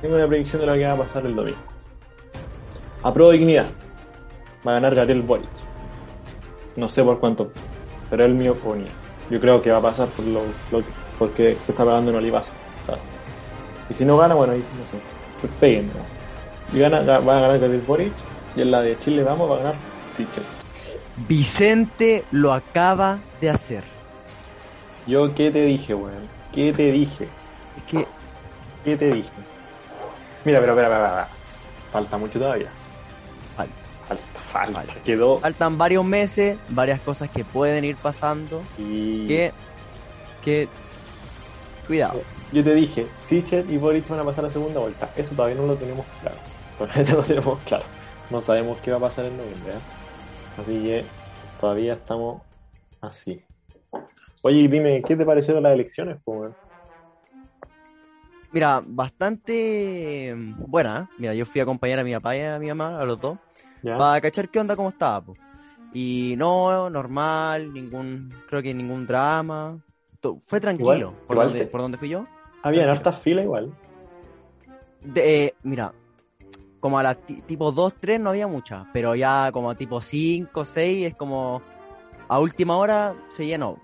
Tengo una predicción de lo que va a pasar el domingo. A pro dignidad. Va a ganar Gabriel Boric. No sé por cuánto, pero es mi opinión. Yo creo que va a pasar por lo, lo que- porque se está pagando en Olivaza. Y si no gana, bueno, ahí no sé. Pues peguen. Y gana, ga- va a ganar Gabriel Boric. Y en la de Chile vamos va a ganar Sichel. Vicente lo acaba de hacer. Yo, ¿qué te dije, weón? ¿Qué te dije? Es que ¿Qué te dije? Mira, pero, pero, pero, pero, falta mucho todavía. Falta. Falta, falta. Falta. Quedó. faltan varios meses, varias cosas que pueden ir pasando. Y Que, que, cuidado. Yo te dije, Sichel y Boric van a pasar a segunda vuelta. Eso todavía no lo tenemos claro. Todavía no lo tenemos claro. No sabemos qué va a pasar en noviembre. ¿eh? Así que todavía estamos así. Oye, dime, ¿qué te parecieron las elecciones? weón? Mira, bastante buena. ¿eh? Mira, yo fui a acompañar a mi papá y a mi mamá, a los dos, ¿Ya? para cachar qué onda, cómo estaba. po. Y no, normal, ningún, creo que ningún drama. Fue tranquilo. Igual- por, igual donde, se- por donde fui yo. Había tranquilo. hartas filas igual. De, eh, mira, como a las ti- tipo 2, 3 no había muchas, pero ya como tipo 5, 6 es como a última hora se llenó.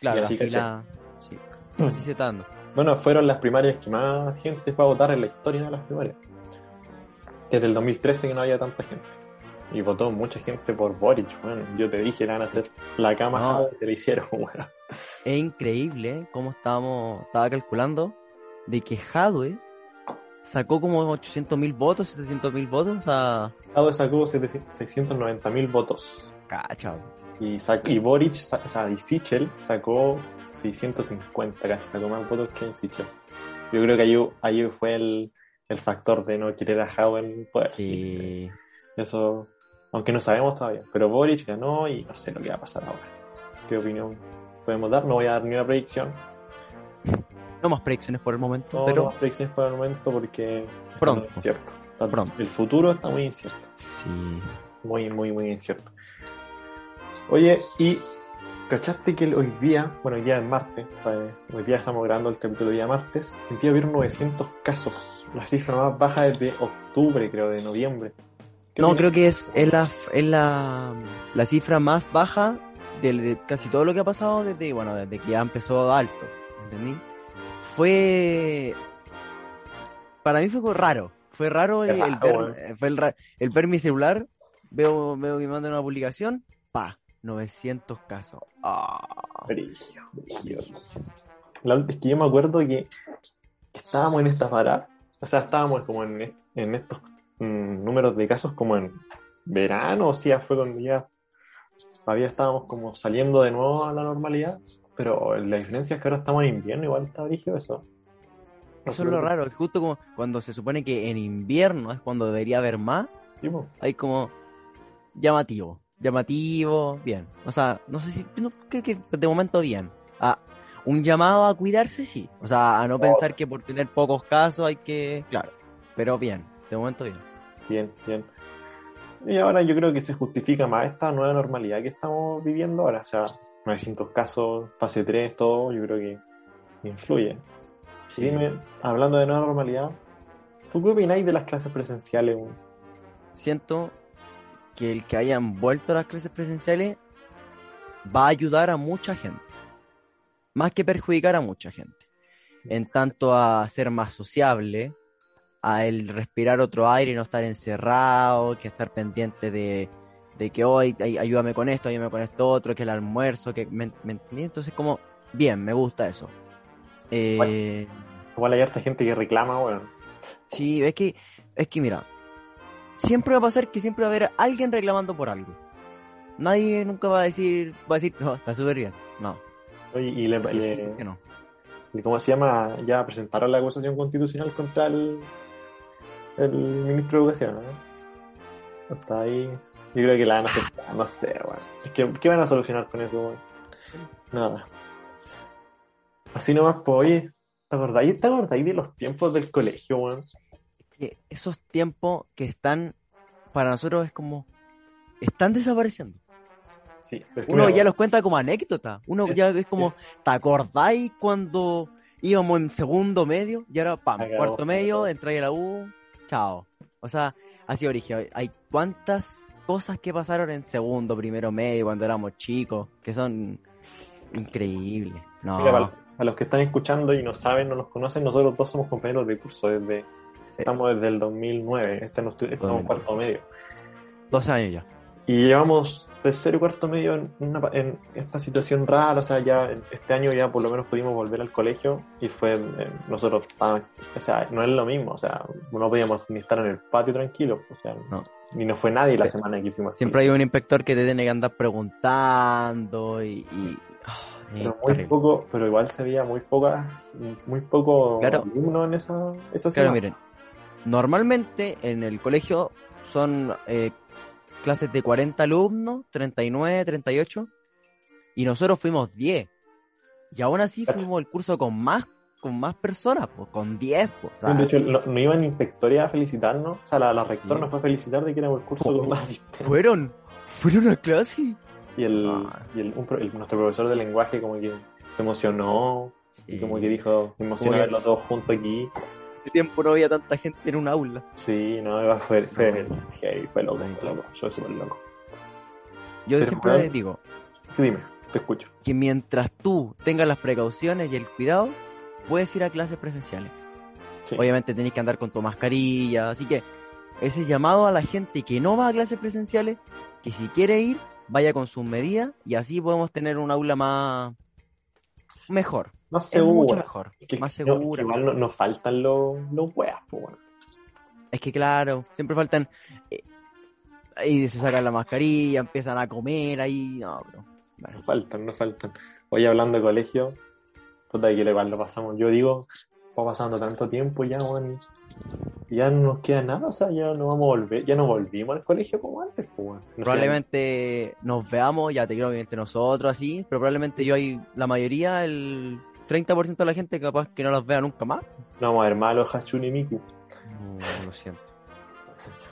Claro, Y la fila, sí, así se está dando. Bueno, fueron las primarias que más gente fue a votar en la historia de las primarias. Desde el 2013 que no había tanta gente. Y votó mucha gente por Boric, bueno, yo te dije, van a hacer la cama No. Te la hicieron, bueno. Es increíble cómo estábamos, estaba calculando de que Jadwe sacó como 800 mil votos, 700 mil votos, o sea, Jade sacó 690 mil votos. cacha. Y, y Boric, o sea, y Sichel sacó 650, ¿cachai? Sacó más votos que Sichel. Yo creo que ahí, ahí fue el, el factor de no querer a Jade en poder. Sí. Eso, aunque no sabemos todavía. Pero Boric ganó y no sé lo que va a pasar ahora. ¿Qué opinión podemos dar? No voy a dar ni una predicción. No más predicciones por el momento, No, pero no más predicciones por el momento porque está Pronto. muy incierto. Está- Pronto. El futuro está muy incierto. sí. Muy, muy, muy incierto. Oye, y ¿cachaste que el- hoy día, bueno, hoy día es martes, eh, hoy día estamos grabando el capítulo día martes, en día hubieron 900 casos, la cifra más baja desde octubre, creo, de noviembre. ¿Qué No, creo que es, es, la, es la, la cifra más baja de, de casi todo lo que ha pasado desde, bueno, desde que ya empezó alto, ¿entendí? Fue... Para mí fue raro, fue raro el, el ver, eh, fue el, ver mi celular, veo, veo que me mandan una publicación, pa, 900 casos. Ah, Brigio, brigio. La- es que yo me acuerdo que estábamos en esta parada, o sea, estábamos como en, en estos mm, números de casos como en verano, o sea, fue cuando ya todavía estábamos como saliendo de nuevo a la normalidad, pero la diferencia es que ahora estamos en invierno, igual está brigio eso. eso es lo raro, es justo como cuando se supone que en invierno es cuando debería haber más, Sí, po. hay como llamativo, llamativo, bien. O sea, no sé si, no, creo que de momento bien. Ah, un llamado a cuidarse, sí. O sea, a no pensar que por tener pocos casos hay que, claro, pero bien, de momento bien. Bien, bien. Y ahora yo creo que se justifica más esta nueva normalidad que estamos viviendo ahora. O sea, 900 casos, fase 3, todo, yo creo que influye. Sí. Dime, hablando de nueva normalidad, ¿tú qué opináis de las clases presenciales? Siento que el que hayan vuelto a las clases presenciales va a ayudar a mucha gente. Más que perjudicar a mucha gente. En tanto a ser más sociable, a el respirar otro aire y no estar encerrado, que estar pendiente de, de que hoy ay- ayúdame con esto, ayúdame con esto otro, que el almuerzo, que me, me entendí? Entonces como, bien, me gusta eso. Eh, igual hay harta gente que reclama, weón. Sí, es que, es que mira, siempre va a pasar que siempre va a haber alguien reclamando por algo. Nadie nunca va a decir, va a decir, no, está súper bien. No. Oye, y le, le- que no. ¿cómo se llama? Ya presentaron la acusación constitucional contra el, el ministro de Educación, ¿no? Está ahí. Yo creo que la van a aceptar, no sé, weón. Es que, ¿qué van a solucionar con eso, weón? Nada. Así nomás, pues, oye, ¿te acordáis, ¿te acordáis de los tiempos del colegio, weón? Que esos tiempos que están, para nosotros es como, están desapareciendo. Sí, pero Uno ya los cuenta como anécdota. Uno Es- ya es como, es- ¿te acordáis cuando íbamos en segundo medio? Y ahora, pam, Acabó, cuarto medio, entráis a la U, chao. O sea, así origen. Hay cuántas cosas que pasaron en segundo, primero medio, cuando éramos chicos, que son increíbles. No, Mira, para, para los que están escuchando y no saben, no nos conocen, nosotros dos somos compañeros de curso desde, sí, estamos desde el 2009, este no estu- estamos en 2009. cuarto medio. 12 años ya. Y llevamos tercero y cuarto medio en, una en esta situación rara, o sea, ya este año ya por lo menos pudimos volver al colegio y fue, eh, nosotros, ah, o sea, no es lo mismo, o sea, no podíamos ni estar en el patio tranquilo, o sea, No. Ni no fue nadie la semana que al Siempre hay un inspector que te tiene que andar preguntando y... y- ah, pero muy terrible. poco, pero igual se veía muy poca, muy poco Claro. alumnos en esa, esa Claro, semana. miren, normalmente en el colegio son eh, clases de 40 alumnos, 39, 38, y nosotros fuimos 10. Y aún así fuimos el curso con más con más personas, pues, con 10. Pues, sea, De hecho, no, no iban inspectores a felicitarnos, o sea, la, la rectora Sí. nos fue a felicitar de que éramos el curso con más asistentes. fueron, fueron a clase. Y, el, Ah. y el, un el- nuestro profesor de lenguaje como que se emocionó y como que dijo, me emociona verlos todos juntos aquí. Hace tiempo no había tanta gente en un aula. Sí, no, iba- fue, fue, No. heavy, fue loco, fue loco, yo súper loco. Yo Pero, siempre les digo Sí, dime, te escucho. que mientras tú tengas las precauciones y el cuidado, puedes ir a clases presenciales. Sí. Obviamente tenés que andar con tu mascarilla, así que ese llamado a la gente que no va a clases presenciales, que si quiere ir, vaya con sus medidas y así podemos tener un aula más mejor, Más es mucho seguro. mejor, Que- más no- segura. que igual no- nos faltan los, los weas, pues bueno. Es que claro, siempre faltan eh, ahí se sacan la mascarilla, empiezan a comer ahí, no, bro. Nos faltan, nos faltan. Hoy hablando de colegio, puta que igual lo pasamos. Yo digo, va pasando tanto tiempo ya, weón. y Ya no nos queda nada, o sea, ya no vamos a volver, ya no volvimos al colegio como antes, pues weón. No probablemente nos veamos, ya te creo que entre nosotros así, pero probablemente yo hay la mayoría, el 30% de la gente capaz que no los vea nunca más. no vamos a ver malos Hachun y Miku. No, lo siento.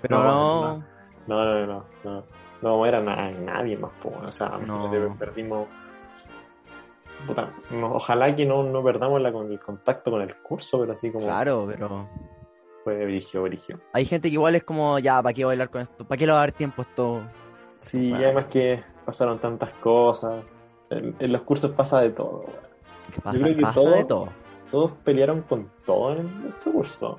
Pero No, no, no. No, no, no, no. No vamos a ver a na- nadie más, pues weón. O sea, No. perdimos. Puta, no- ojalá que no, no perdamos la, con el contacto con el curso, pero así como claro, pero fue brigio, brigio. hay gente que igual es como, ya, ¿para qué bailar con esto? ¿Para qué le va a dar tiempo esto? Sí, y además que pasaron tantas cosas. En, en los cursos pasa de todo. pasa, creo que pasa todo- de todo. Todos pelearon con todo en nuestro curso.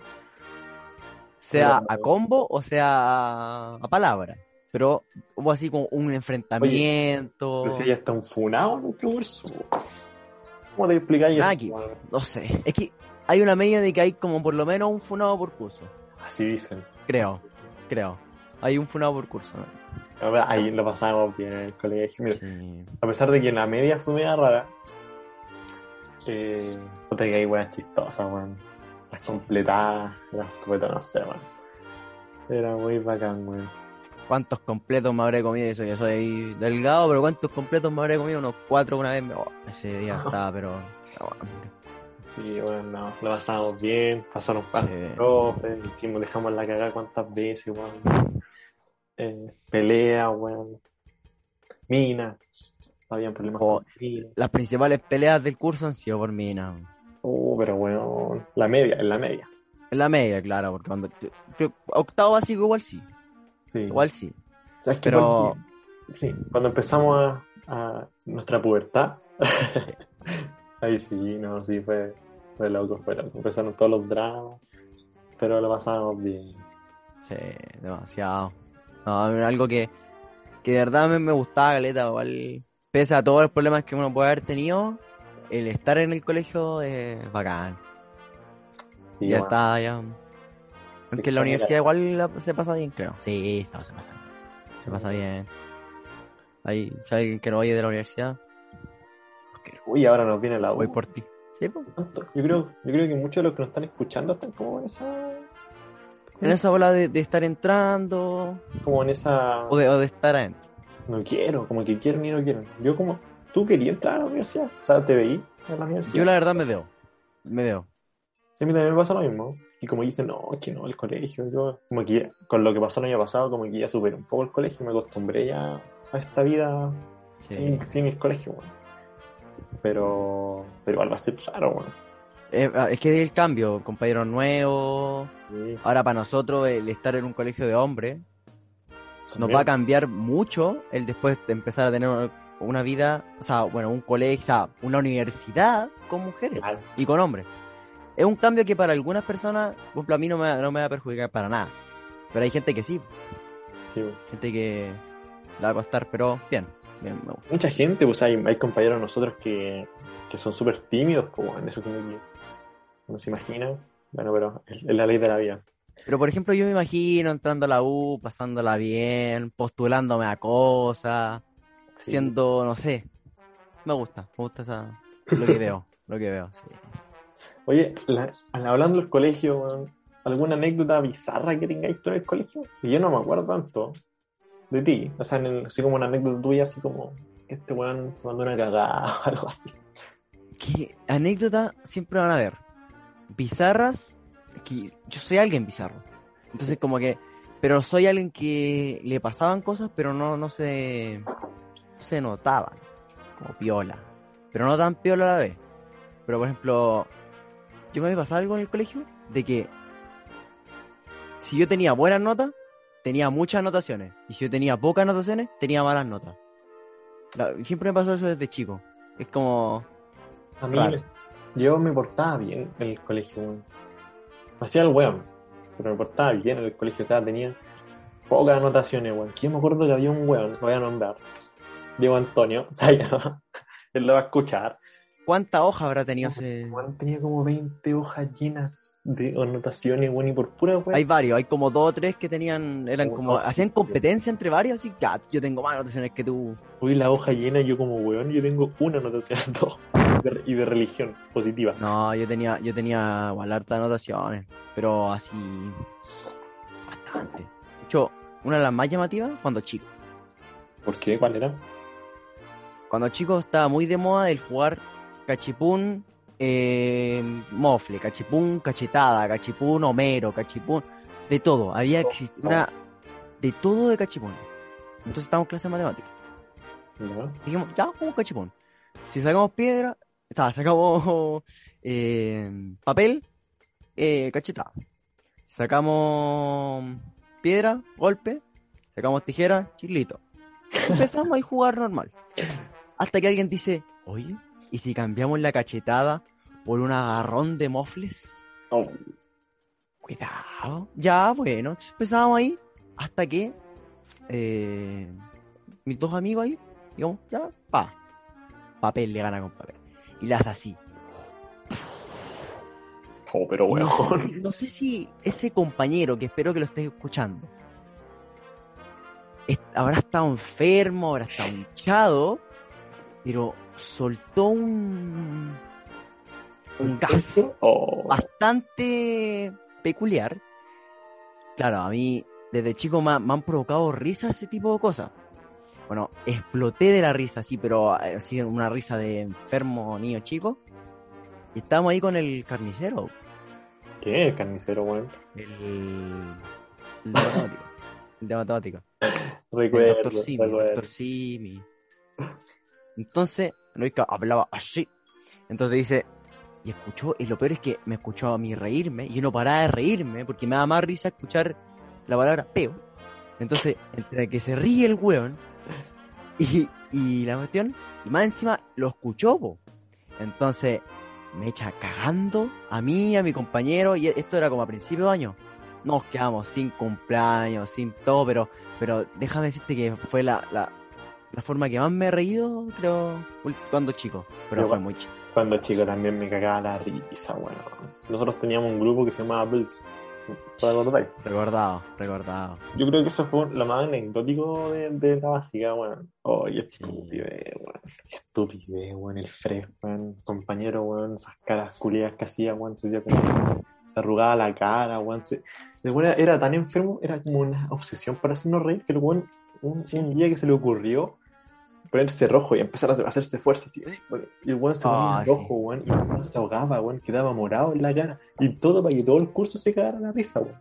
Sea Pero- a combo o sea a palabra. Pero hubo así como un enfrentamiento. Pero si ya está un funado en nuestro curso. ¿Cómo te explicáis eso? Weón? No sé, es que hay una media de que hay como por lo menos un funado por curso. Así dicen. Creo, creo. Hay un funado por curso. ¿no? Ahí lo pasamos bien en el colegio. Mira, Sí. A pesar de que la media fue media rara, eh, puta que hay weas chistosas, weón. Las completadas, las completadas, no sé, weón. Era muy bacán, weón. ¿Cuántos completos me habré comido? Eso, yo soy delgado, pero ¿cuántos completos me habré comido? Unos cuatro una vez. oh, ese día estaba, pero. hambre. Sí, bueno, no, lo pasamos bien, pasaron Sí. profes, hicimos, dejamos la cagada cuántas veces, weón. Eh, pelea, weón. Mina. Habían problemas Oh. mina. Las principales peleas del curso han sido por mí, ¿no? Uh, pero weón. La media, en la media. En la media, claro, porque cuando. octavo básico igual sí. Sí. Igual sí. ¿Sabes? Pero- Porque- sí, cuando empezamos a, a nuestra pubertad, ahí sí, no, sí, fue, fue loco, fue loco. Empezaron todos los dramas, pero lo pasamos bien. Sí, demasiado. No, algo que, que de verdad me, me gustaba, Galeta, igual. Pese a todos los problemas que uno puede haber tenido, el estar en el colegio es bacán. Sí, ya bueno. está, ya. Aunque en la universidad igual la- se pasa bien, creo. Sí, no, se pasa bien. Se pasa bien. Hay, si alguien que no oye de la universidad, quiero. Uy, ahora nos viene la U. Voy por ti. Sí, pues. Yo creo, yo creo que muchos de los que nos están escuchando están como en esa. En esa ola de, de estar entrando Como en esa. o de, o de estar adentro. No quiero, como que quieren y no quieren. Yo como. ¿Tú querías entrar a la universidad? O sea, te veí en la universidad. Yo la verdad me veo. Me veo. Sí, a mí también me pasa lo mismo. Y como dicen, no, es que no, el colegio. Yo, como que ya- con lo que pasó el año pasado, como que ya superé un poco el colegio. Me acostumbré ya a esta vida Sí. sin, sin el colegio, weón. Pero. Pero igual va a ser raro, weón. Eh, es que el cambio, compañeros nuevos. Sí, Ahora para nosotros el estar en un colegio de hombres nos va a cambiar mucho el después de empezar a tener una- una vida, o sea, bueno, un colegio, o sea, una universidad con mujeres Claro. y con hombres. Es un cambio que para algunas personas, por ejemplo, a mí no me, no me va a perjudicar para nada. Pero hay gente que sí, Sí, gente que le va a costar, pero bien, bien, me gusta. Mucha gente, pues hay, hay compañeros de nosotros que, que son súper tímidos, pues bueno, eso como que no se imagina. Bueno, pero es, es la ley de la vida. Pero por ejemplo, yo me imagino entrando a la U, pasándola bien, postulándome a cosas, Sí. siendo, no sé, me gusta, me gusta esa, lo que veo, lo que veo, sí. Oye, la- hablando del colegio, ¿alguna anécdota bizarra que tengáis tú en el colegio? Yo no me acuerdo tanto de ti. O sea, en el- así como una anécdota tuya, así como este weón se mandó una cagada o algo así. ¿Qué anécdota siempre van a ver? Bizarras, que yo soy alguien bizarro. Entonces como que, pero soy alguien que le pasaban cosas, pero no, no se, no se notaban, como piola. Pero no tan piola a la vez. Pero por ejemplo, yo me había pasado algo en el colegio de que si yo tenía buenas notas, tenía muchas anotaciones. Y si yo tenía pocas anotaciones, tenía malas notas. La- siempre me pasó eso desde chico. Es como, A mí, Raro. yo me portaba bien en el colegio, hacía el weón, pero me portaba bien en el colegio. O sea, tenía pocas anotaciones, weón. Yo me acuerdo que había un weón, lo voy a nombrar, Diego Antonio, o sea, ya, él lo va a escuchar. ¿Cuántas hojas habrá tenido ese...? Tenía como 20 hojas llenas de anotaciones, weón, y por pura weón. Hay varios, hay como dos o tres que tenían, eran como, hacían competencia entre varios, así, ya, yo tengo más anotaciones que tú. Uy, la hoja llena, yo como weón, yo tengo una anotación, dos. De- y de religión positiva. No, yo tenía, yo tenía igual hartas anotaciones, pero así, bastante. De hecho, una de las más llamativas, cuando chico. ¿Por qué? ¿Cuál era? Cuando chico estaba muy de moda el jugar cachipún, eh, mofle, cachipún, cachetada, cachipún, homero, cachipún, de todo. Había una, de todo de cachipún. Entonces estábamos en clase de matemáticas. ¿No? Dijimos, ya, jugamos cachipún. Si sacamos piedra, o sea, sacamos eh, papel, eh, cachetada. Si sacamos piedra, golpe. Sacamos tijera, chilito. Empezamos a jugar normal. Hasta que alguien dice, oye, ¿y si cambiamos la cachetada por un agarrón de mofles? Oh, Cuidado. Ya, bueno, empezábamos ahí hasta que eh, mis dos amigos ahí, digamos, ya, pa. Papel le gana con papel. Y las así. oh, pero weón. No sé, si- no sé si ese compañero, que espero que lo estés escuchando, es- habrá estado enfermo, habrá estado hinchado, pero soltó un, un gas Oh, bastante peculiar. Claro, a mí desde chico me, me han provocado risa ese tipo de cosas. Bueno, exploté de la risa, sí, pero eh, así una risa de enfermo niño chico. Y estábamos ahí con el carnicero, ¿Qué es el carnicero, weón? el, el de matemática. El de matemática. El Recuerdo, doctor Simi, el doctor Simi. Entonces, Loica hablaba así. Entonces dice, y escuchó, y lo peor es que me escuchó a mí reírme, y yo no paraba de reírme, porque me da más risa escuchar la palabra peo. Entonces, entre que se ríe el weón, y, y la cuestión, y más encima lo escuchó, po. Entonces, me echa cagando a mí, a mi compañero, y esto era como a principio de año. Nos quedamos sin cumpleaños, sin todo, pero, pero déjame decirte que fue la, la forma que más me he reído, creo, cuando chico. Pero fue muy chico. Cuando chico también me cagaba la risa, bueno. Nosotros teníamos un grupo que se llamaba Bills. ¿Te acordáis? Recordado, recordado. Yo creo que eso fue lo más anecdótico de, de la básica, weón. Oh, y estupidez, weón. Qué estupidez, weón. El fres, weón. Compañero, weón. Esas caras culiadas que hacía, weón. Se, hacía como- se arrugaba la cara, weón. Se... Era, era tan enfermo, era como una obsesión para hacernos reír que el weón, un, un día que se le ocurrió ponerse rojo y empezar a hacerse fuerza así, así, weón. Y el weón se ponía Ah, rojo, sí. weón. Y el weón se ahogaba, weón. Quedaba morado en la cara. Y todo para que todo el curso se cagara la risa, weón.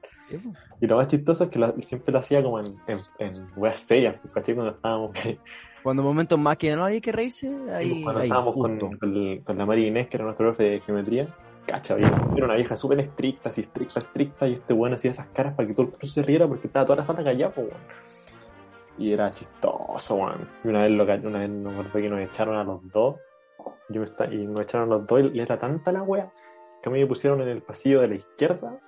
Y lo más chistoso es que lo- siempre lo hacía como en, en, en weas serias, pues, ¿cachai? Cuando estábamos, Cuando momentos más que no hay que reírse, ahí, cuando ahí, estábamos con, con, la María Inés, que era nuestra profe de geometría, cacha, era una vieja súper estricta, así estricta, estricta, y este weón hacía esas caras para que todo el curso se riera porque estaba toda la sala callada, pues, weón. Y era chistoso, weón. Y una vez, lo, una vez me acuerdo que nos echaron a los dos, yo me y nos echaron a los dos, y era tanta la wea que a mí me pusieron en el pasillo de la izquierda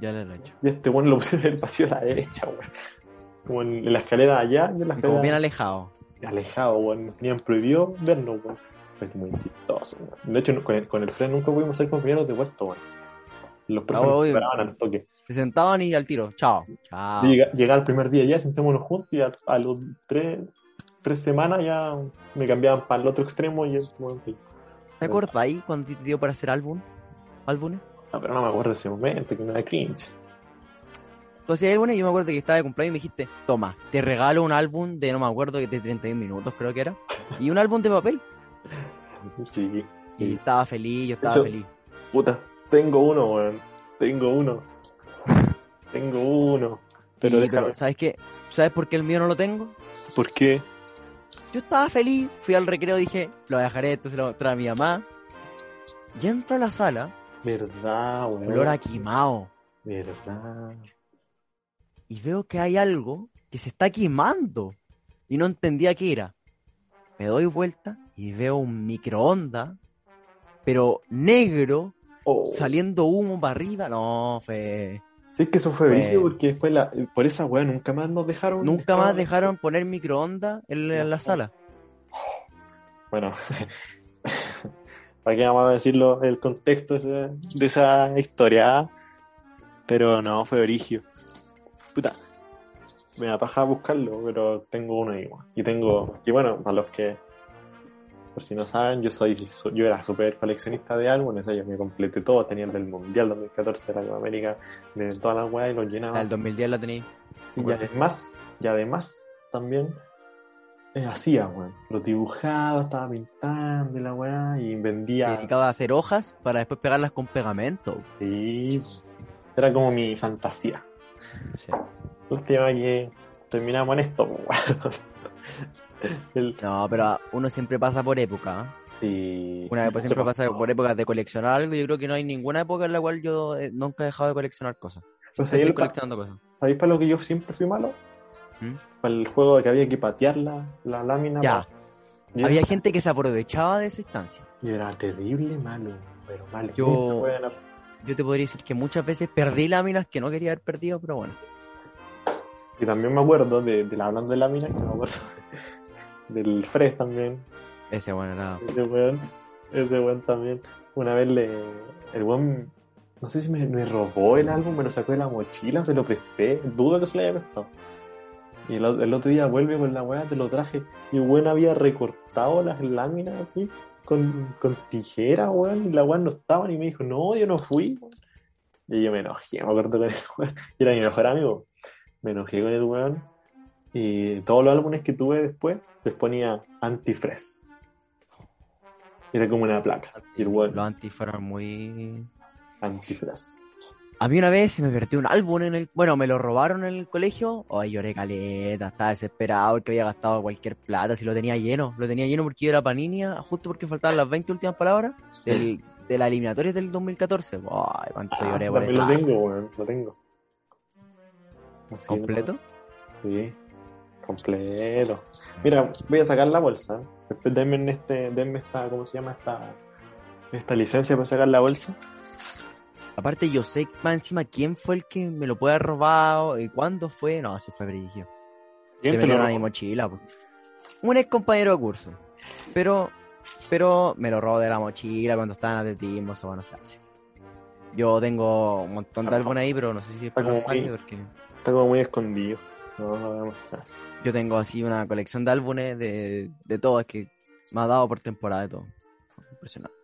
Ya lo he hecho. y este weón lo pusieron en el pasillo de la derecha, weón. Como en, en la escalera de allá en la Como escalera bien alejado. alejado, weón. Nos tenían prohibido vernos, weón. Fue muy chistoso, weón. De hecho, no- con el, con el Fred nunca pudimos ser compañeros de puesto, weón. Los profes nos obvio. esperaban al toque. Se sentaban y al tiro. Chao. Chao. Llega, llegaba el primer día ya, sentémonos juntos y a, a los tres, tres semanas ya me cambiaban para el otro extremo y el weón, sí. ¿Te acuerdas ahí cuando te dio para hacer álbum? ¿Álbumes? No, pero no me acuerdo de ese momento, que me da cringe. Álbumes y yo me acuerdo que estaba de cumpleaños y me dijiste, toma, te regalo un álbum de, no me acuerdo, de 31 minutos creo que era. Y un álbum de papel. Sí, Y sí. estaba feliz, yo estaba feliz. Puta, tengo uno, weón. Tengo uno. Tengo uno. Pero déjame. pero, ¿sabes qué? ¿Sabes por qué el mío no lo tengo? ¿Por qué? Yo estaba feliz, fui al recreo, dije, lo dejaré, esto se lo trae a mi mamá. Y entro a la sala, Verdad, weón. olor a quemado. Verdad. y veo que hay algo que se está quemando y no entendía qué era. Me doy vuelta y veo un microondas, pero negro, Oh. saliendo humo para arriba. No, fue. Sí, es que eso fue brígido porque después la, por esa weá nunca más nos dejaron. Nunca más dejaron poner microondas en, la- en la sala. Bueno, ¿para qué vamos a decirlo el contexto de, esa historia? Pero no, fue brígido. Puta, me da paja buscarlo, pero tengo uno ahí, weón. Y tengo, y bueno, para los que, por si no saben, yo soy, so- yo era súper coleccionista de álbumes, yo me completé todo, tenía el del Mundial 2014 de la América, de todas las weas y los llenaba. La del 2010 la tenéis. Sí, y además, y además también eh, hacía, weón. Los dibujaba, estaba pintando y la weá, y vendía. dedicaba a hacer hojas para después pegarlas con pegamento. Sí, era como mi fantasía. Sí. Última que terminamos en esto, weón. El- No, pero uno siempre pasa por época. ¿eh? sí. Una época siempre Mucho pasa por épocas de coleccionar algo. Yo creo que no hay ninguna época en la cual yo eh, nunca he dejado de coleccionar cosas. Pero Estoy ¿sabéis, coleccionando cosas. ¿sabéis para lo que yo siempre fui malo? ¿Mm? Para el juego de que había que patear la, la lámina. Ya. para- Yo Había era- gente que se aprovechaba de esa instancia. Yo era terrible malo, pero malo. Yo-. Yo te podría decir que muchas veces perdí láminas que no quería haber perdido, pero bueno. Y también me acuerdo de, de la hablando de láminas, que me acuerdo del Fred también. Ese bueno era. Ese weón, ese weón también. Una vez le. El weón, no sé si me, me robó el álbum, me lo sacó de la mochila, se lo presté. Dudo que se lo haya prestado. Y el, otro día vuelve con la weá, te lo traje. Y el weón había recortado las láminas así, con, con tijera, weón. Y la weá no estaban. Y me dijo, no, yo no fui. weón". Y yo me enojé, me acuerdo con el weón. Y era mi mejor amigo. Me enojé con el weón. Y todos los álbumes que tuve después, les ponía Antifresh. Era como una placa. Y weón, Los anti fueron muy. Antifresh. A mí una vez se me perdió un álbum en el. Bueno, me lo robaron en el colegio. Ay, lloré caleta, estaba desesperado porque había gastado cualquier plata. Si lo tenía lleno, lo tenía lleno porque yo era panini, justo porque faltaban las 20 últimas palabras del, de la eliminatoria del 2014. Ay, cuánto Ah, lloré por eso. lo tengo, weón, lo tengo. Así, ¿Completo? ¿no? Sí, completo. Mira, voy a sacar la bolsa. Denme en este, denme esta, ¿cómo se llama? Esta, esta licencia para sacar la bolsa. Aparte, yo sé más encima quién fue el que me lo puede haber robado y cuándo fue. No, eso fue brillo. ¿Quién te lo robó? mi mochila. po. Un ex compañero de curso. Pero Pero me lo robo de la mochila cuando estaba en atletismo, eso no se hace. Yo tengo un montón de álbumes ahí, pero no sé si es muy- porque Está como muy escondido. No, no a mostrar. Yo tengo así una colección de álbumes de, de todo, es que me ha dado por temporada de todo. Impresionante.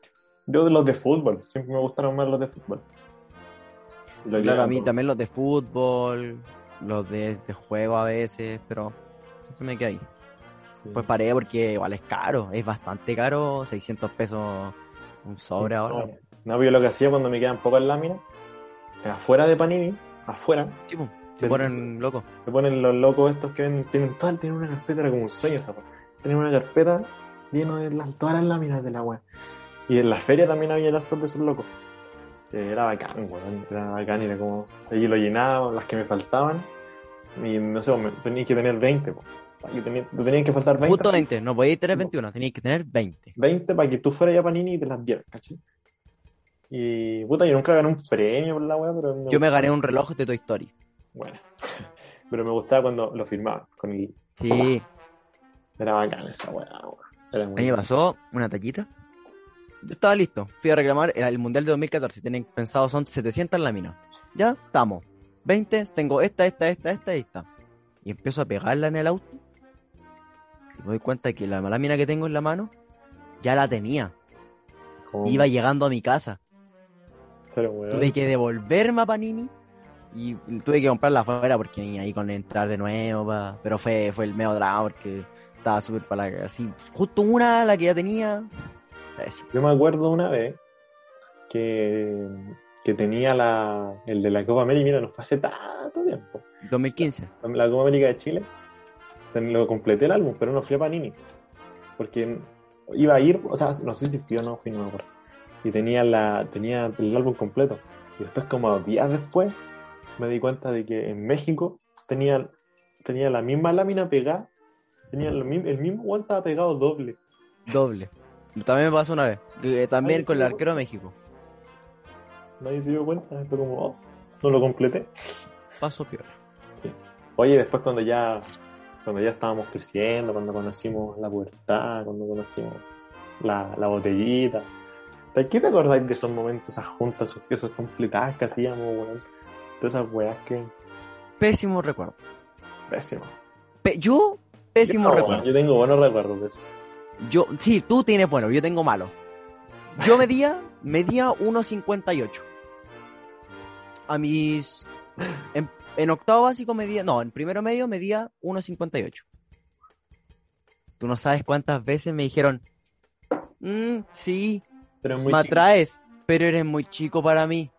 Yo de los de fútbol, siempre me gustaron más los de fútbol. Lo Claro, a mí también los de fútbol, los de, de juego a veces, pero siempre me quedé ahí. sí. Pues paré porque igual es caro, es bastante caro, 600 pesos un sobre ahora. No, no, pero yo lo que hacía cuando me quedan pocas láminas, afuera de Panini, afuera, Sí, pues, se ponen locos. se ponen los locos estos que ven, tienen todas, tienen una carpeta, era como un sueño esa. Tienen una carpeta llena de las, todas las láminas de la web. Y en la feria también había hartos de esos locos. Eh, Era bacán, weón. Era bacán, era como. Allí lo llenaba, las que me faltaban. Y no sé, me, tenía que tener 20, po. Y tenía, que faltar 20. Justo 20, no podíais tener 21, teníais que tener 20. 20 para que tú fueras ya Panini y te las dieras, ¿cachai? Y puta, yo nunca gané un premio por la weá, pero. Yo me gané un reloj de Toy Story. Bueno. pero me gustaba cuando lo firmaban. Con el... Sí, Era bacán esa weá, a muy mí me pasó una tallita. Yo estaba listo, fui a reclamar, el Mundial de 2014, tienen pensado son 700 láminas. Ya, estamos. 20, tengo esta, esta, esta, esta y esta. Y empiezo a pegarla en el auto. Y me doy cuenta que la lámina que tengo en la mano, ya la tenía. Iba llegando a mi casa. Pero, weón. Tuve que devolverme a Panini y tuve que comprarla afuera porque ahí con entrar de nuevo, pa. pero fue, fue el medio drama porque estaba súper para la así. Justo una, la que ya tenía. Yo me acuerdo una vez que, que tenía la, el de la Copa América, mira, no fue hace tanto tiempo. 2015. La Copa América de Chile, lo completé el álbum, pero no fui a Panini. Porque iba a ir, o sea, no sé si fui o no fui, no me acuerdo. Y tenía, la, tenía el álbum completo. Y después, como días después, me di cuenta de que en México tenía, tenía la misma lámina pegada, tenía lo mi- el mismo guante estaba pegado doble. Doble. También me pasó una vez. eh, también con el arquero de México. Nadie se dio cuenta, fue como, oh, no lo completé. Pasó peor. Oye, después cuando ya, cuando ya estábamos creciendo, cuando conocimos la pubertad, cuando conocimos la, la botellita, ¿de qué te acordáis de esos momentos, esas juntas, esos, esos completadas que hacíamos, weón? Todas esas weas que Pésimo recuerdo. pésimo. Pe- yo, pésimo yo, recuerdo. yo tengo buenos recuerdos de eso. Yo, sí, tú tienes bueno, yo tengo malo. Yo medía, medía 1.58. A mis. En, en octavo básico medía. No, en primero medio medía 1.58. Tú no sabes cuántas veces me dijeron. "Mm, sí, Pero me chico. atraes, pero eres muy chico para mí.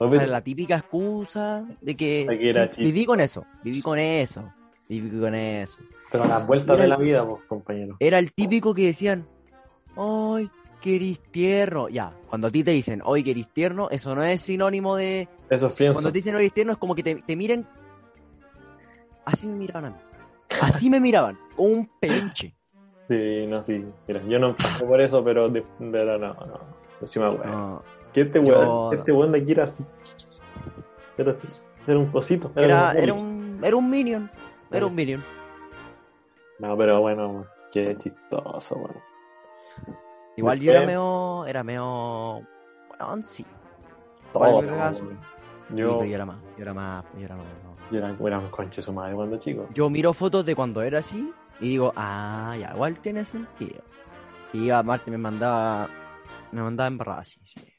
O sea, la típica excusa de que, que era sí, chico. viví con eso, viví con eso, viví con eso. Pero las vueltas de el- la vida, pues, compañero. Era el típico que decían, ¡ay, que eres tierno! Ya, cuando a ti te dicen, ¡ay, que eres tierno! Eso no es sinónimo de... Eso es. Cuando te dicen, "Ay, tierno, es como que te, te miren... Así me miraban a mí. Así me miraban. Un peluche. Sí, no, sí. Mira, yo no pasé por eso, pero de, de la no, no. No sí me acuerdo. No, Que este weón, este weón de aquí era así. Era así. Era un cosito. Era, era, un, era un minion. Era un minion. No, pero bueno, qué chistoso, weón. Igual yo era medio... Era medio... Bueno, sí. Todo. Yo, Pero yo era más. Yo era más. Yo era más. no. yo era, era un conche su madre cuando chico. Yo miro fotos de cuando era así y digo, ah, ya, igual tiene sentido. Sí, Marte me mandaba, me mandaba embarrada así, sí, así.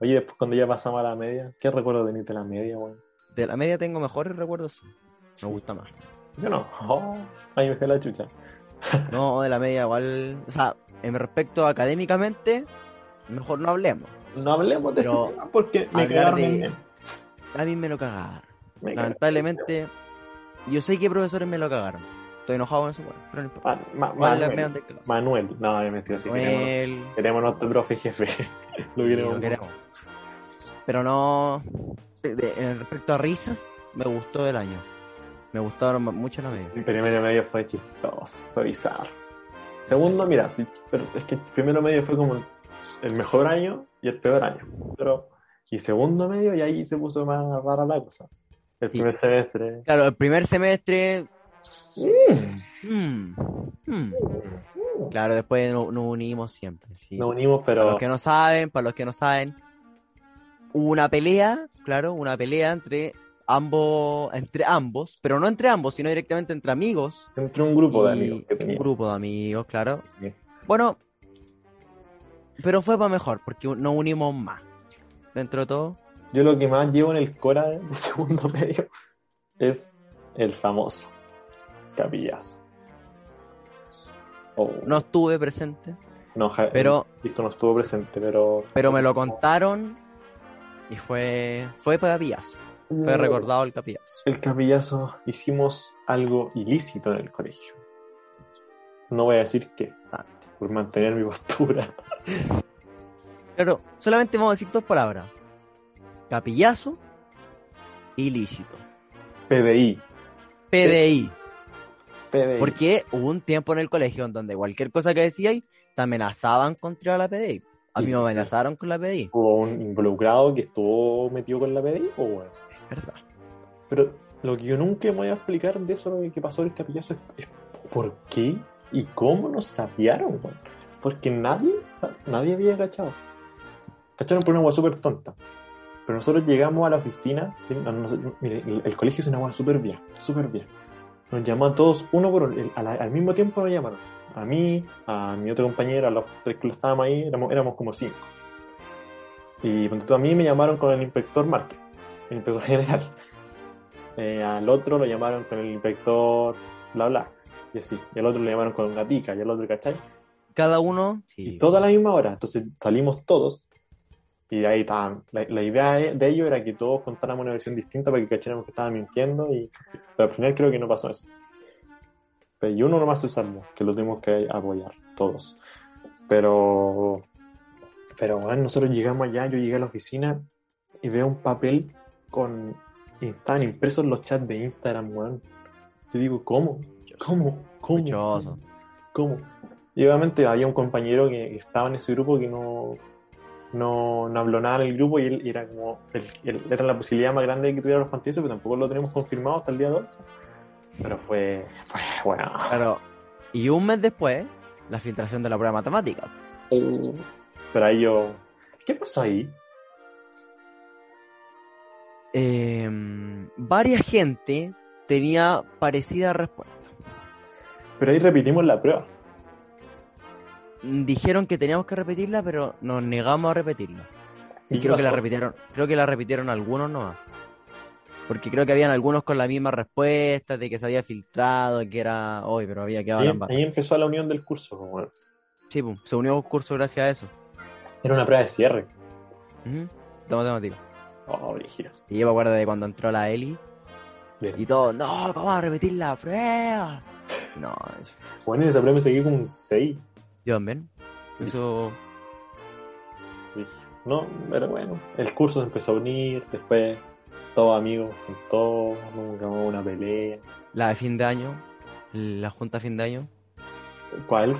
Oye, después cuando ya pasamos a la media, ¿qué recuerdo tenés de la media, weón? De la media tengo mejores recuerdos, me gusta más. Yo no. Oh, ahí me la chucha. No, de la media igual, o sea, en respecto a académicamente, mejor no hablemos. No hablemos de eso porque me cagaron de-. A mí me lo cagaron. Me cagaron. Lamentablemente, yo sé que profesores me lo cagaron. Estoy enojado con eso, bueno, pero no importa. Ma- ma- Manuel. No, me metió así. Queremos, Manuel, queremos nuestro profe jefe. Lo Sí, queremos. lo queremos. Pero no. de- respecto a risas, me gustó el año. Me gustaron mucho la media. El primero medio fue chistoso, fue bizarro. Segundo, mira, sí, pero es que el primero medio fue como el mejor año y el peor año. Pero, y segundo medio, y ahí se puso más rara la cosa. El Sí. primer semestre, Claro, el primer semestre Mm, mm. Claro, después no- nos unimos siempre. sí. Nos unimos, Para pero los que no saben, para los que no saben, hubo una pelea, claro, una pelea entre ambos, entre ambos, pero no entre ambos, sino directamente entre amigos. entre un grupo de amigos que. Un grupo de amigos, claro. Sí. Bueno, pero fue para mejor, porque nos unimos más. Dentro de todo, Yo lo que más llevo en el Cora de segundo medio es el famoso capillazo. Oh, no estuve presente, no, pero, Disco no estuvo presente, pero. pero me lo contaron y fue, fue capillazo. Fue recordado el capillazo. El capillazo hicimos algo ilícito en el colegio. No voy a decir qué, por mantener mi postura. Claro, solamente vamos a decir dos palabras. Capillazo, ilícito. PDI. PDI. PDI. Porque hubo un tiempo en el colegio en donde cualquier cosa que decíais te amenazaban contra la PDI. A mí me amenazaron con la PDI. Hubo un involucrado que estuvo metido con la PDI, o bueno. ¿Verdad? Pero lo que yo nunca me voy a explicar de eso que pasó en el capillazo es, es por qué y cómo nos sapearon, weón. Porque nadie, nadie había cachado. Cacharon por una agua súper tonta. Pero nosotros llegamos a la oficina. no, no, no, mire, el, el colegio es una agua súper bien, súper bien. Nos llamó a todos uno por uno. al mismo tiempo nos llamaron. A mí, a mi otro compañero, a los tres que estábamos ahí, éramos, éramos como cinco. Y a mí me llamaron con el inspector Marte, el inspector general. Eh, al otro lo llamaron con el inspector bla bla. Y así. Y al otro le llamaron con una tica. Y al otro, ¿cachai? Cada uno, Y sí. toda a la misma hora. Entonces salimos todos. Y ahí estaban. La, la idea de ello era que todos contáramos una versión distinta para que cacháramos que estaban mintiendo. Y pero al final creo que no pasó eso. Pero y uno nomás se salvó, que lo tuvimos que apoyar, todos. Pero. Pero bueno, nosotros llegamos allá, yo llegué a la oficina y veo un papel con. y estaban impresos los chats de Instagram, weón. Yo digo, ¿cómo? ¿Cómo? ¿Cómo? Sospechoso. ¿Cómo? Y obviamente había un compañero que, que estaba en ese grupo que no, no, no habló nada en el grupo y él era como, el- el- era la posibilidad más grande de que tuviera los pantallas, pero tampoco lo tenemos confirmado hasta el día de hoy. Pero fue, fue bueno. Claro. Y un mes después, la filtración de la prueba matemática. Pero ahí yo, ¿qué pasó ahí? Eh, varias gente tenía parecida respuesta. Pero ahí repetimos la prueba. Dijeron que teníamos que repetirla, pero nos negamos a repetirla. Y ¿Y creo que la repitieron, creo que la repitieron algunos nomás. Porque creo que habían algunos con la misma respuesta, de que se había filtrado, que era hoy, pero había quedado Ahí, ahí empezó la unión del curso. bueno. Sí, pum, se unió un curso gracias a eso. Era una prueba de cierre. Ujú, De matemática. Oh, brígido. Y yo me acuerdo de cuando entró la Eli Bien. y todo, no, vamos a repetir la prueba. No, eso- Bueno, en esa prueba me seguí con un 6. Yo también. Eso, No, pero bueno, el curso se empezó a unir, después todos amigos con todos, nunca hubo una pelea. la de fin de año, la junta de fin de año, ¿Cuál?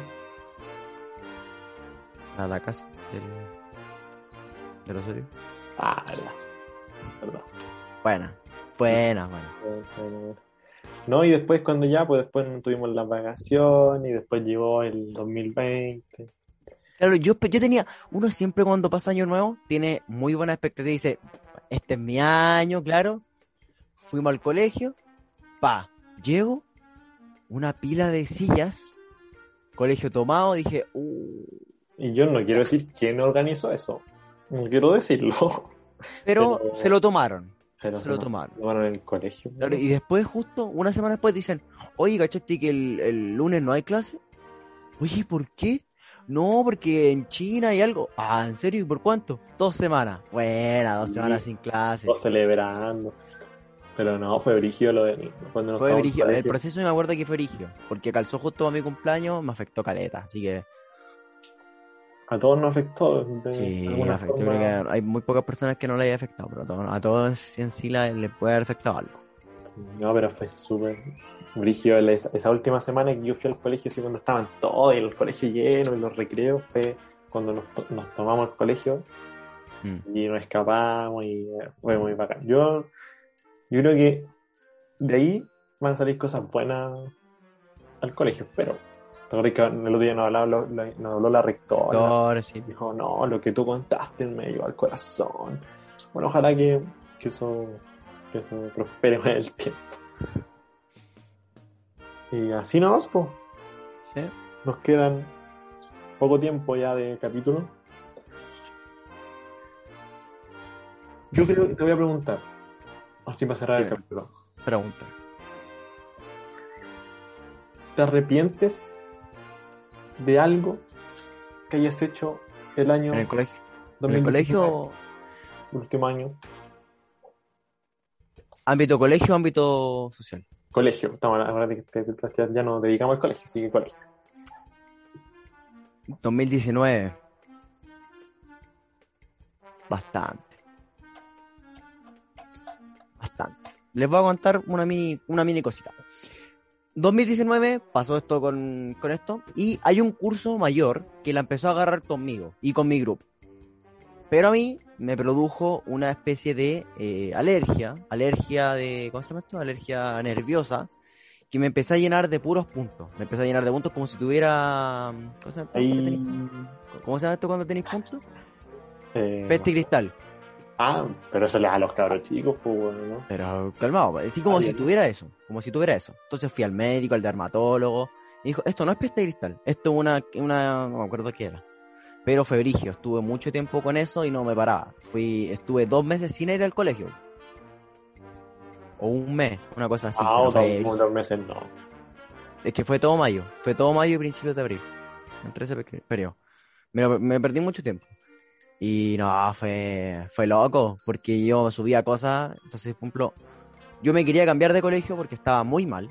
a la casa del, del Osorio. Ah, la. Verdad. Buena, buena, buena. Bueno, bueno, bueno. No, y después cuando ya, pues después tuvimos las vacaciones y después llegó el 2020. Claro, yo, yo tenía, uno siempre cuando pasa año nuevo tiene muy buena expectativa y dice, este es mi año, claro. Fuimos al colegio, pa, llego, una pila de sillas, colegio tomado, dije, uh, Y yo no quiero decir quién organizó eso. No quiero decirlo. pero Pero- se lo tomaron, Pero se lo tomaron. tomaron en el colegio. Claro, y después, justo una semana después, dicen, oye, ¿cachaste que el, el lunes no hay clase? Oye, ¿por qué? No, porque en China hay algo. Ah, ¿en serio? ¿Y por cuánto? Dos semanas. Buena, dos Sí. semanas sin clase. Todos celebrando. Pero no, fue brígido lo de cuando nos Fue brigio. El proceso me acuerdo que fue brigio. Porque calzó justo a mi cumpleaños, me afectó caleta. Así que A todos nos afectó. de sí, afectó. Yo forma. creo que hay muy pocas personas que no le haya afectado, pero a todos, a todos en sí la- les puede haber afectado algo. No, pero fue súper brígido. Esa, esa última semana que yo fui al colegio, así cuando estaban todos, y el colegio lleno, y los recreos, fue cuando nos, to- nos tomamos el colegio Mm. y nos escapamos, y eh, fue muy bacán. Yo, yo creo que de ahí van a salir cosas buenas al colegio, pero que el otro día nos, hablaba, nos habló la rectora. Sí. Dijo, no, lo que tú contaste me llegó al corazón. Bueno, ojalá que, que eso, que eso prospere con el tiempo. Y así nomás, pues. Sí. Nos quedan poco tiempo ya de capítulo. Yo creo que te voy a preguntar, así para cerrar el capítulo. Pregunta. ¿Te arrepientes de algo que hayas hecho el año En el colegio. En 2019, el colegio, último año? ámbito colegio, ámbito social. Colegio, estamos de que ya nos dedicamos al colegio, sigue colegio. 2019. Bastante. Bastante. Les voy a contar una mini, una mini cosita. 2019 pasó esto con, con esto y hay un curso mayor que la empezó a agarrar conmigo y con mi grupo. Pero a mí me produjo una especie de eh, alergia, alergia de, ¿cómo se llama esto? Alergia nerviosa, que me empecé a llenar de puros puntos. Me empecé a llenar de puntos como si tuviera... ¿Cómo se llama esto? ¿Cómo se llama esto cuando tenéis puntos? eh, Peste y cristal. Ah, pero eso le da a los cabros chicos, pues bueno, ¿no? Pero calmado, así como Ah, si tuviera eso, como si tuviera eso. Entonces fui al médico, al dermatólogo, y dijo, esto no es peste de cristal, esto es una, una, no me acuerdo qué era. Pero fue brigio, estuve mucho tiempo con eso y no me paraba. Fui, estuve dos meses sin ir al colegio. O un mes, una cosa así. ah, o fue dos, meses no. Es que fue todo mayo, fue todo mayo y principios de abril. Entre ese pe- periodo. Me, me perdí mucho tiempo. Y no, fue, fue loco, porque yo subía cosas, entonces, por ejemplo, yo me quería cambiar de colegio porque estaba muy mal.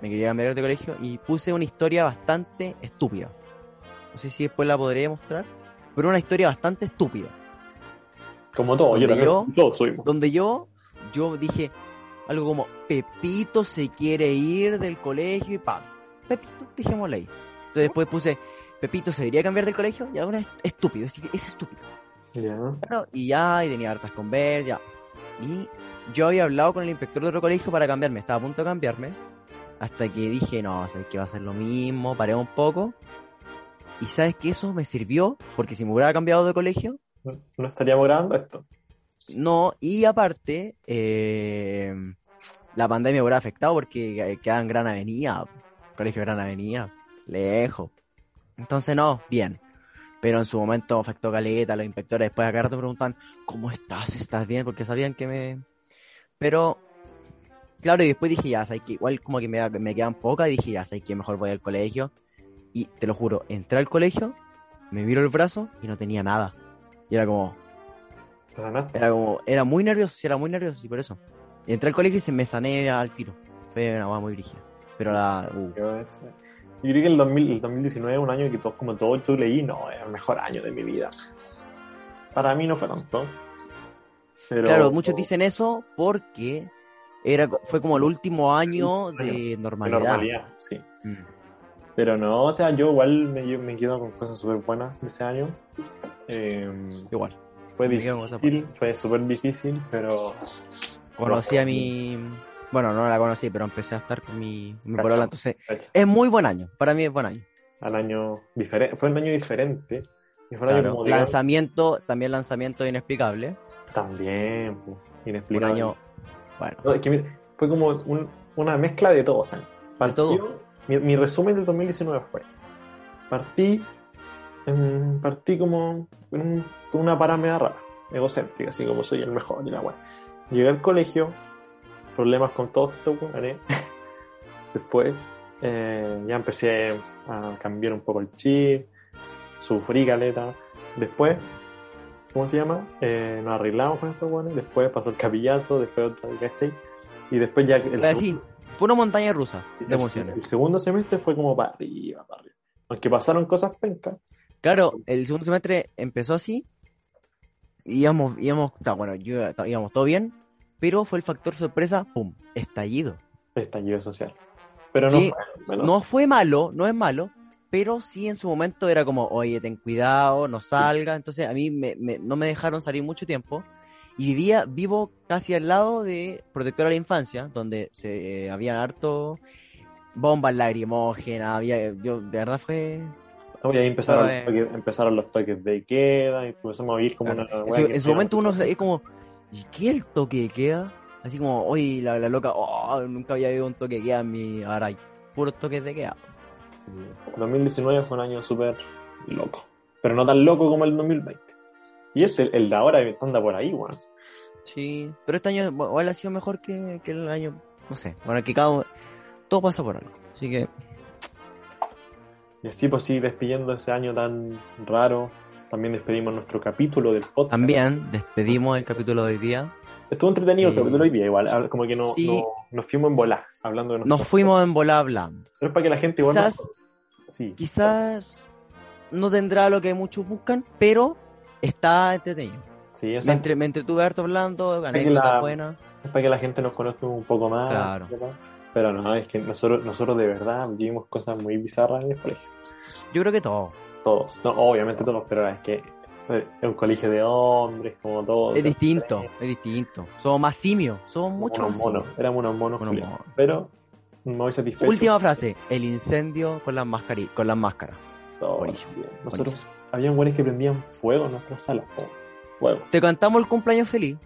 Me quería cambiar de colegio y puse una historia bastante estúpida. No sé si después la podré mostrar, pero una historia bastante estúpida. Como todo, yo Donde también, yo- todos subimos. Donde yo, yo dije algo como, Pepito se quiere ir del colegio y pam. Pepito, dejémosle ahí. Entonces después puse, Pepito se debería cambiar del colegio y ahora es estúpido, es, es estúpido. Y ya, y tenía hartas con ver, ya. Y yo había hablado con el inspector de otro colegio para cambiarme, estaba a punto de cambiarme. Hasta que dije, no, sabes que va a ser lo mismo, paré un poco. Y sabes que eso me sirvió, porque si me hubiera cambiado de colegio, No, no estaríamos grabando esto. No, y aparte, eh, la pandemia hubiera afectado porque quedaba en Gran Avenida, colegio Gran Avenida, lejos. Entonces, no, bien. Pero en su momento afectó caleta, los inspectores después acá rato preguntan, ¿cómo estás? ¿Estás bien? Porque sabían que me... Pero, claro, y después dije, ya, sabes que igual como que me, me quedan pocas, dije, ya, sabes que mejor voy al colegio. Y te lo juro, entré al colegio, me miro el brazo y no tenía nada. Y era como, ¿Te sanaste? era como, era muy nervioso, era muy nervioso, y por eso. Y entré al colegio y se me sané al tiro. Fue una hueá muy brígida. Pero la, uh, Yo, yo creo que el, 2000 el 2019 es un año que todos, como todo tú leí, no, es el mejor año de mi vida. Para mí no fue tanto. Pero, claro, muchos dicen eso porque era, fue como el último año de de normalidad. normalidad, sí. Mm. Pero no, o sea, yo igual me, yo me quedo con cosas súper buenas de ese año. Eh, Igual. fue difícil, fue súper difícil, pero Conocí a mi. Bueno, no la conocí, pero empecé a estar con mi, mi polola, entonces es muy buen año. Para mí es buen año. al año diferente, fue un año diferente. Y fue un año como digamos, Lanzamiento, también lanzamiento inexplicable. también, pues, Un inexplicable. año. Bueno, No, es que mi- fue como un- una mezcla de todo. O sea, partió- todo. Mi, mi resumen del 2019 fue: partí, em, partí como con, un- con una parámida rara, egocéntrica, así como soy el mejor y la weá. Llegué al colegio, problemas con todos estos weones. Después eh, ya empecé a cambiar un poco el chip, sufrí caleta. Después, ¿cómo se llama? Eh, nos arreglamos con estos weones. Después pasó el capillazo, después otra, ¿cachai? Y después ya. El sí, fue una montaña rusa de el- emociones. El segundo semestre fue como para arriba, para arriba. Aunque pasaron cosas pencas. Claro, el segundo semestre empezó así. Íbamos, íbamos, está, bueno, yo, íbamos todo bien, pero fue el factor sorpresa, ¡pum! Estallido. Estallido social. Pero no fue. bueno, No fue malo, no es malo, pero sí en su momento era como, oye, ten cuidado, no salga. Entonces a mí me, me- no me dejaron salir mucho tiempo. Y vivía, vivo casi al lado de Protectora a la Infancia, donde se eh, había harto. bombas lacrimógenas, había, yo, de verdad fue... Y ahí empezaron, los toques, empezaron los toques de queda y empezamos a vivir como Claro. una... En su, en momento uno es como, ¿y qué el toque de queda? Así como, oye, la, la loca, oh, nunca había habido un toque de queda en mi... Ahora hay puros toques de queda. Sí. 2019 fue un año súper loco. Pero no tan loco como el 2020. Y este, el de ahora, anda por ahí, weón. Sí, pero este año bueno, igual ha sido mejor que, que el año, no sé, bueno, que cada uno, todo pasa por algo. Así que, Y así, pues sí, despidiendo ese año tan raro. También despedimos nuestro capítulo del podcast. también despedimos el capítulo de hoy día. Estuvo entretenido el Eh, capítulo hoy día, igual. Como que no, sí. no- nos fuimos en volar, hablando de Nos nuestras fuimos en bola hablando. Pero es para que la gente igual. Quizás, nos- Sí, quizás no tendrá lo que muchos buscan, pero está entretenido. sí, o Me, sea, entre, me entretuve harto hablando, anécdotas la- buenas. es para que la gente nos conozca un poco más. Claro. Pero no, es que nosotros, nosotros de verdad vivimos cosas muy bizarras en el colegio. Yo creo que todo. Todos, no, obviamente todos, pero es que eh, es un colegio de hombres, como todo. Es distinto, es distinto. Somos más simios, somos mucho unos más monos, simios. éramos unos monos, Unos monos. Pero me voy satisfecho. Última frase, el incendio con las máscaras, con las máscaras. Bien. Nosotros, habían güeyes que prendían fuego en nuestra sala. Fuego. Te cantamos el cumpleaños feliz.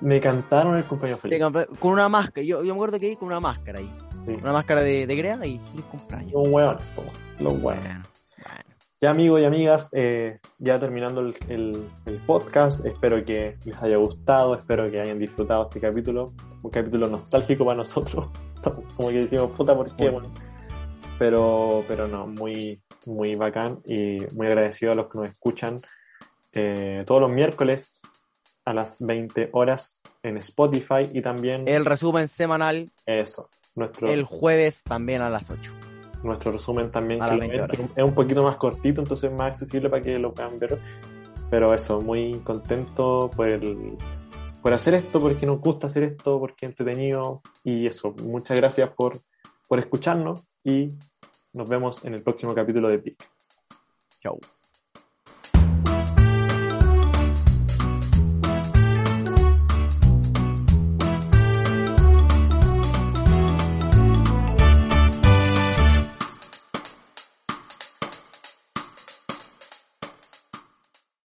Me cantaron el cumpleaños feliz. con una máscara. Yo, yo me acuerdo que iba con una máscara ahí. Sí. Una máscara de, de Grea y feliz cumpleaños. Un hueón, los hueones. Bueno, bueno. Ya amigos y amigas, eh, ya terminando el, el- el podcast, espero que les haya gustado, espero que hayan disfrutado este capítulo, un capítulo nostálgico para nosotros, como que decimos, puta, ¿por qué? Bueno, pero, pero no, muy, muy bacán y muy agradecido a los que nos escuchan eh, todos los miércoles a las 20 horas en Spotify y también El resumen semanal eso, nuestro, el jueves también a las 8. Nuestro resumen también A que las lo 20 ven, horas. es un poquito más cortito, entonces más accesible para que lo puedan ver. Pero eso, muy contento por el, por hacer esto, porque nos gusta hacer esto, porque es entretenido. Y eso, muchas gracias por, por escucharnos y nos vemos en el próximo capítulo de PIC. Chau.